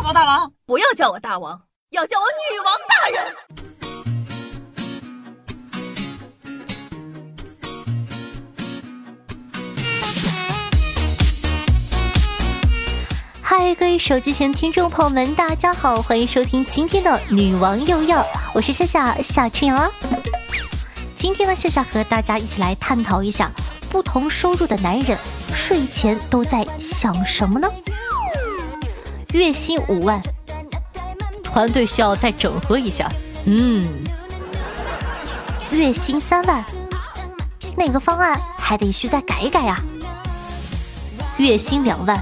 报告大王，不要叫我大王，要叫我女王大人。嗨，各位手机前听众朋友们，大家好，欢迎收听今天的女王又要，我是夏夏夏春阳啊。今天呢，夏夏和大家一起来探讨一下，不同收入的男人睡前都在想什么呢？月薪五万，团队需要再整合一下。嗯，月薪三万，那个方案还得需再改一改呀。月薪两万，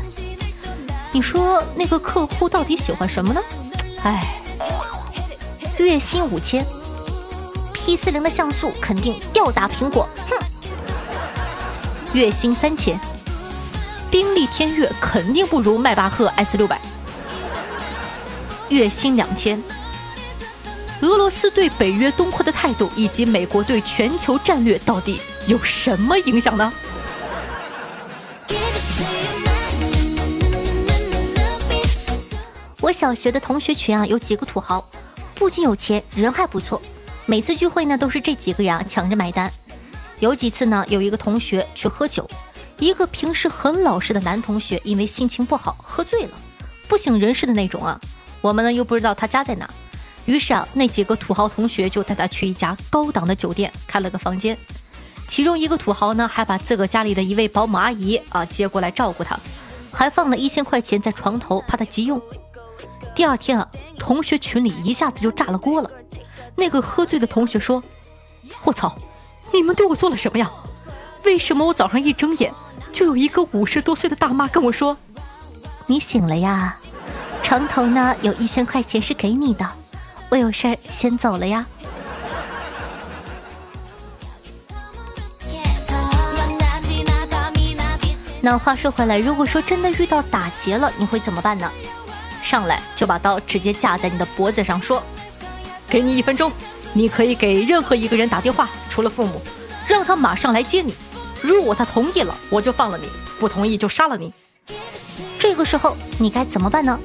你说那个客户到底喜欢什么呢？哎，月薪五千。P 四零的像素肯定吊打苹果，哼！月薪三千，宾利天越肯定不如迈巴赫 S 六百。月薪两千，俄罗斯对北约东扩的态度以及美国对全球战略到底有什么影响呢？我小学的同学群啊，有几个土豪，不仅有钱，人还不错。每次聚会呢，都是这几个人啊抢着买单。有几次呢，有一个同学去喝酒，一个平时很老实的男同学，因为心情不好喝醉了，不省人事的那种啊。我们呢又不知道他家在哪，于是啊，那几个土豪同学就带他去一家高档的酒店开了个房间。其中一个土豪呢，还把自个家里的一位保姆阿姨啊接过来照顾他，还放了一千块钱在床头，怕他急用。第二天啊，同学群里一下子就炸了锅了。那个喝醉的同学说：“我操，你们对我做了什么呀？为什么我早上一睁眼，就有一个五十多岁的大妈跟我说，你醒了呀？床头呢有一千块钱是给你的，我有事儿先走了呀。”那话说回来，如果说真的遇到打劫了，你会怎么办呢？上来就把刀直接架在你的脖子上，说。给你一分钟，你可以给任何一个人打电话，除了父母，让他马上来接你。如果他同意了，我就放了你；不同意就杀了你。这个时候你该怎么办呢？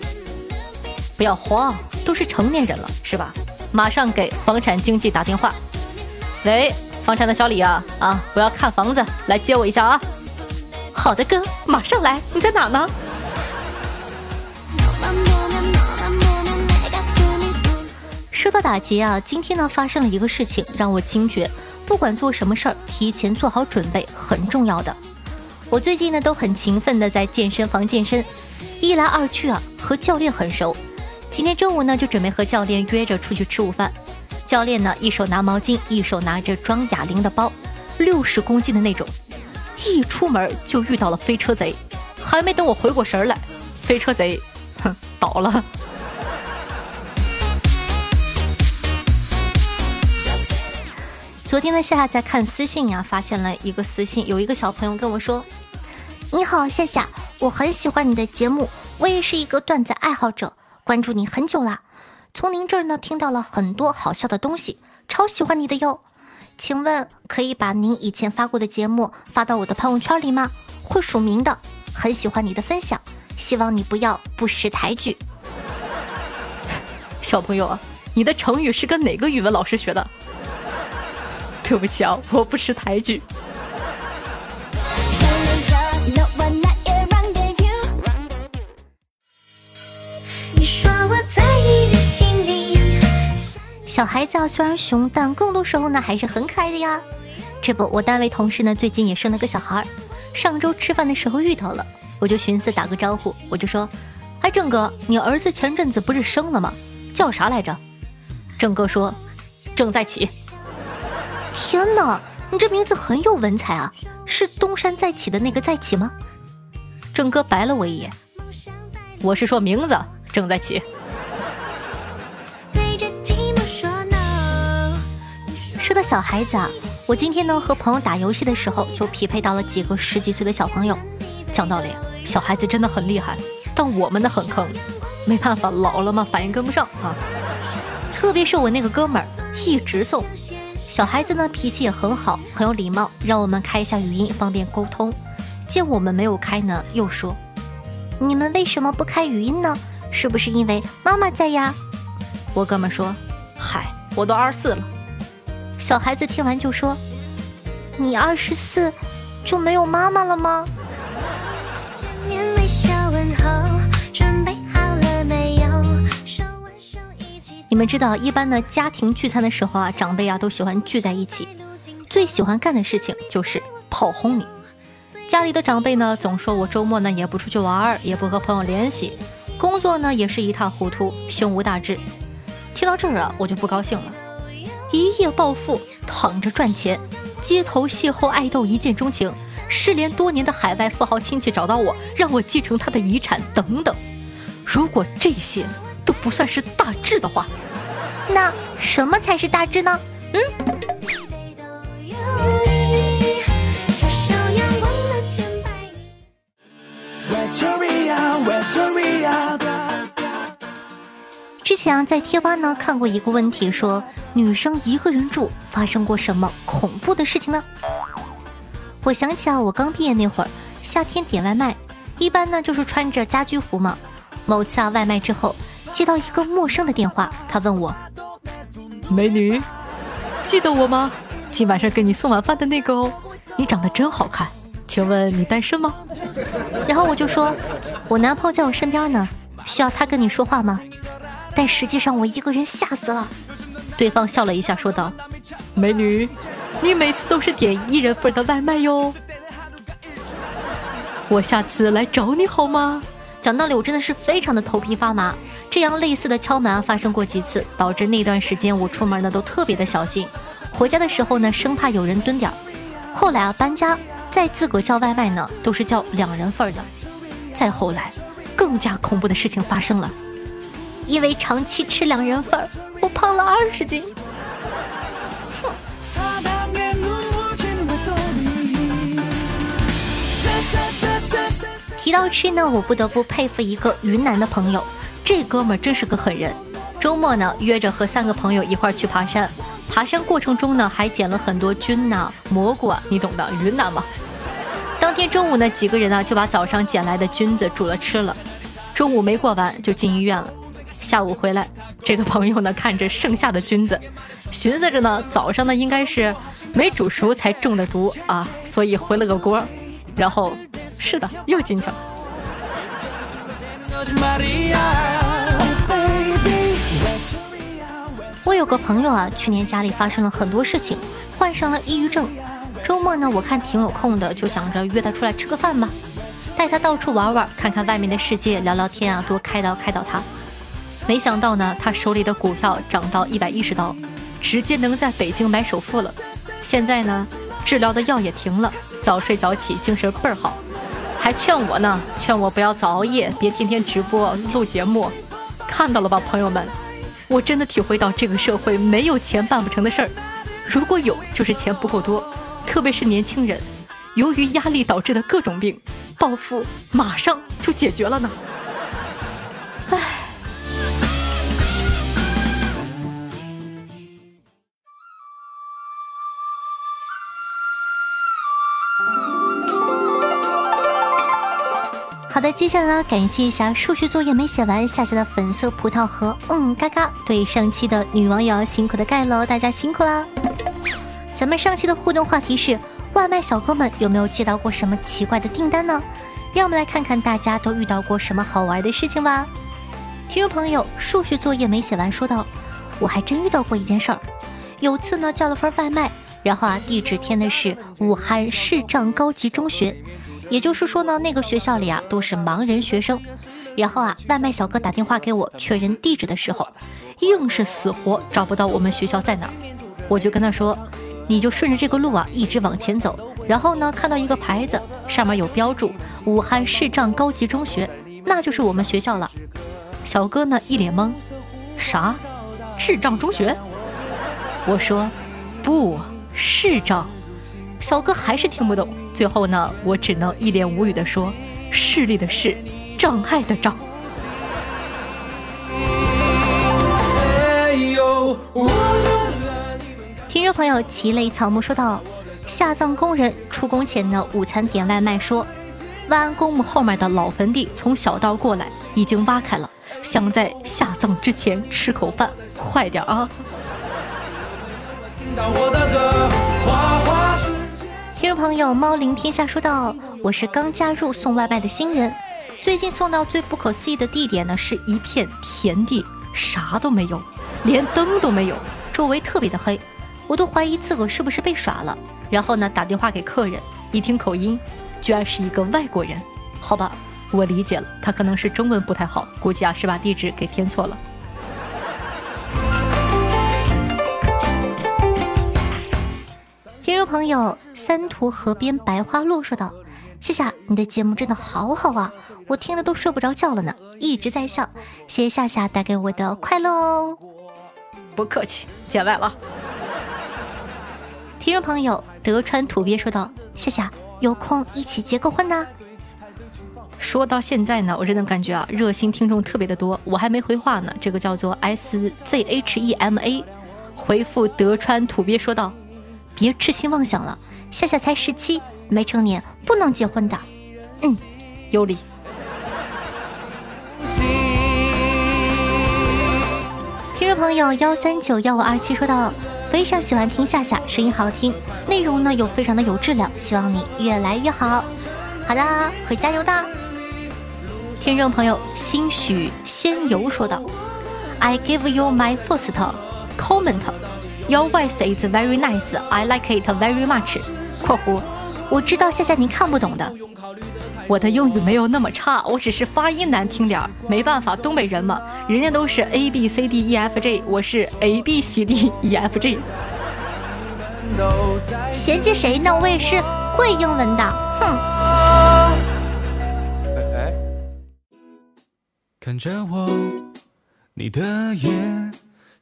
不要慌，都是成年人了，是吧？马上给房产经纪打电话。喂，房产的小李啊啊，我要看房子，来接我一下啊。好的哥，马上来。你在哪呢？说到打劫啊，今天呢发生了一个事情，让我惊觉，不管做什么事儿，提前做好准备很重要的。我最近呢都很勤奋的在健身房健身，一来二去啊，和教练很熟。今天中午呢就准备和教练约着出去吃午饭。教练呢一手拿毛巾，一手拿着装哑铃的包，六十公斤的那种。一出门就遇到了飞车贼，还没等我回过神来，飞车贼，哼，倒了。昨天呢，夏夏在看私信呀，发现了一个私信，有一个小朋友跟我说：“你好，夏夏，我很喜欢你的节目，我也是一个段子爱好者，关注你很久啦。从您这儿呢听到了很多好笑的东西，超喜欢你的哟。请问可以把您以前发过的节目发到我的朋友圈里吗？会署名的。很喜欢你的分享，希望你不要不识抬举。小朋友啊，你的成语是跟哪个语文老师学的？” 对不起啊，我不识抬举。小孩子啊，虽然熊，但更多时候呢还是很可爱的呀。这不，我单位同事呢最近也生了个小孩，上周吃饭的时候遇到了，我就寻思打个招呼，我就说：“哎，郑哥，你儿子前阵子不是生了吗？叫啥来着？”郑哥说：“正在起。”天哪，你这名字很有文采啊！是东山再起的那个再起吗？郑哥白了我一眼。我是说名字正在起。小孩子啊，我今天呢和朋友打游戏的时候就匹配到了几个十几岁的小朋友。讲道理，小孩子真的很厉害，但我们的很坑。没办法，老了嘛，反应跟不上啊。特别是我那个哥们儿，一直送。小孩子呢，脾气也很好，很有礼貌，让我们开一下语音，方便沟通。见我们没有开呢，又说：“你们为什么不开语音呢？是不是因为妈妈在呀？我哥们说：“嗨，我都二十四了。”小孩子听完就说：“你二十四就没有妈妈了吗？”你们知道，一般的家庭聚餐的时候啊，长辈啊都喜欢聚在一起，最喜欢干的事情就是炮轰你。家里的长辈呢，总说我周末呢也不出去玩，也不和朋友联系，工作呢也是一塌糊涂，胸无大志。听到这儿啊，我就不高兴了。一夜暴富，躺着赚钱，街头邂逅爱豆一见钟情，失联多年的海外富豪亲戚找到我，让我继承他的遗产，等等。如果这些都不算是大志的话，那什么才是大志呢？嗯。之前在贴吧呢看过一个问题，说女生一个人住发生过什么恐怖的事情呢？我想起啊，我刚毕业那会儿，夏天点外卖，一般呢就是穿着家居服嘛。某次啊外卖之后，接到一个陌生的电话，他问我。美女，记得我吗？今晚上给你送晚饭的那个哦。你长得真好看，请问你单身吗？然后我就说，我男朋友在我身边呢，需要他跟你说话吗？但实际上我一个人吓死了。对方笑了一下，说道：“美女，你每次都是点一人份的外卖哟。我下次来找你好吗？”讲道理，我真的是非常的头皮发麻。这样类似的敲门发生过几次，导致那段时间我出门呢都特别的小心，回家的时候呢生怕有人蹲点儿。后来啊搬家再自个叫外卖呢都是叫两人份的。再后来，更加恐怖的事情发生了，因为长期吃两人份，我胖了二十斤。提到吃呢，我不得不佩服一个云南的朋友。这哥们儿真是个狠人，周末呢约着和三个朋友一块儿去爬山，爬山过程中呢还捡了很多菌呐、蘑菇啊，你懂的，云南嘛。当天中午呢，几个人呢就把早上捡来的菌子煮了吃了，中午没过完就进医院了。下午回来，这个朋友呢看着剩下的菌子，寻思着呢早上呢应该是没煮熟才中的毒啊，所以回了个锅，然后是的又进去了。我有个朋友啊，去年家里发生了很多事情，患上了抑郁症。周末呢，我看挺有空的，就想着约他出来吃个饭吧，带他到处玩玩，看看外面的世界，聊聊天啊，多开导开导他。没想到呢，他手里的股票涨到一百一十刀，直接能在北京买首付了。现在呢，治疗的药也停了，早睡早起，精神倍儿好。还劝我呢，劝我不要早熬夜，别天天直播录节目。看到了吧，朋友们，我真的体会到这个社会没有钱办不成的事儿，如果有，就是钱不够多。特别是年轻人，由于压力导致的各种病，暴富马上就解决了呢。好的，接下来呢，感谢一下数学作业没写完下下的粉色葡萄和嗯嘎嘎，对上期的女网友辛苦的盖楼，大家辛苦啦！咱们上期的互动话题是：外卖小哥们有没有接到过什么奇怪的订单呢？让我们来看看大家都遇到过什么好玩的事情吧。听众朋友，数学作业没写完，说道：“我还真遇到过一件事儿，有次呢叫了份外卖，然后啊地址填的是武汉市障高级中学。也就是说呢，那个学校里啊都是盲人学生，然后啊，外卖小哥打电话给我确认地址的时候，硬是死活找不到我们学校在哪儿。我就跟他说，你就顺着这个路啊一直往前走，然后呢看到一个牌子，上面有标注武汉市障高级中学，那就是我们学校了。小哥呢一脸懵，啥？智障中学？我说，不，视障。小哥还是听不懂，最后呢，我只能一脸无语的说：“视力的视，障碍的障。”听众朋友，奇雷草木说道：“下葬工人出工前的午餐点外卖，说，万安公墓后面的老坟地从小道过来已经挖开了，想在下葬之前吃口饭，快点啊！听众朋友，猫灵天下说道：“我是刚加入送外卖的新人，最近送到最不可思议的地点呢，是一片田地，啥都没有，连灯都没有，周围特别的黑，我都怀疑自个是不是被耍了。然后呢，打电话给客人，一听口音，居然是一个外国人。好吧，我理解了，他可能是中文不太好，估计啊是把地址给填错了。”众朋友，三途河边白花落说道：“夏夏，你的节目真的好好啊，我听的都睡不着觉了呢，一直在笑。谢谢夏夏带给我的快乐哦。”不客气，见外了。听众朋友，德川土鳖说道：“夏夏，有空一起结个婚呢。”说到现在呢，我真的感觉啊，热心听众特别的多，我还没回话呢。这个叫做 S Z H E M A，回复德川土鳖说道。别痴心妄想了，夏夏才十七，没成年，不能结婚的。嗯，有理。听众朋友幺三九幺五二七说道：“非常喜欢听夏夏，声音好听，内容呢又非常的有质量，希望你越来越好。好的，会加油的。听众朋友兴许仙游说道：“I give you my first comment。” Your voice is very nice. I like it very much. 括弧，我知道夏夏您看不懂的。我的英语没有那么差，我只是发音难听点儿。没办法，东北人嘛，人家都是 A B C D E F G，我是 A B C D E F G。嫌弃谁呢？我也是会英文的。哼。看着我，你的眼。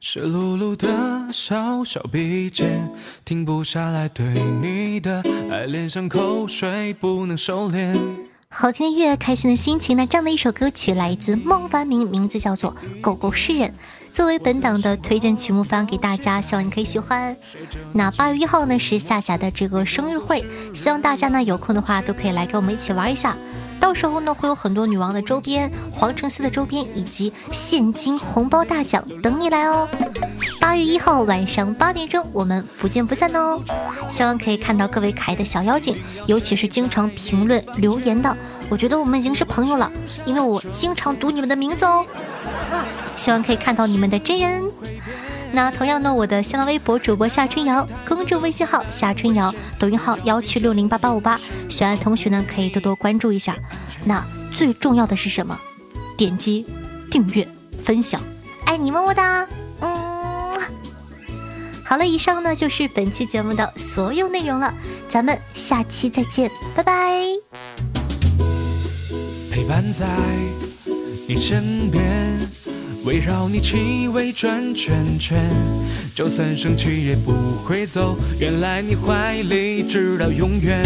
湿漉漉的小小鼻尖，停不下来对你的爱恋上口水，不能收敛。好听的音乐，开心的心情。那这样的一首歌曲来自孟凡明，名字叫做《狗狗诗人》，作为本档的推荐曲目发给大家，希望你可以喜欢。那八月一号呢是夏夏的这个生日会，希望大家呢有空的话都可以来跟我们一起玩一下。到时候呢，会有很多女王的周边、皇城寺的周边以及现金红包大奖等你来哦。八月一号晚上八点钟，我们不见不散哦。希望可以看到各位可爱的小妖精，尤其是经常评论留言的，我觉得我们已经是朋友了，因为我经常读你们的名字哦。嗯，希望可以看到你们的真人。那同样呢，我的新浪微博主播夏春瑶，公众微信号夏春瑶，抖音号幺七六零八八五八，喜欢的同学呢可以多多关注一下。那最重要的是什么？点击订阅、分享，爱你么么哒！嗯，好了，以上呢就是本期节目的所有内容了，咱们下期再见，拜拜。陪伴在你身边。围绕你气味转圈圈，就算生气也不会走。原来你怀里直到永远。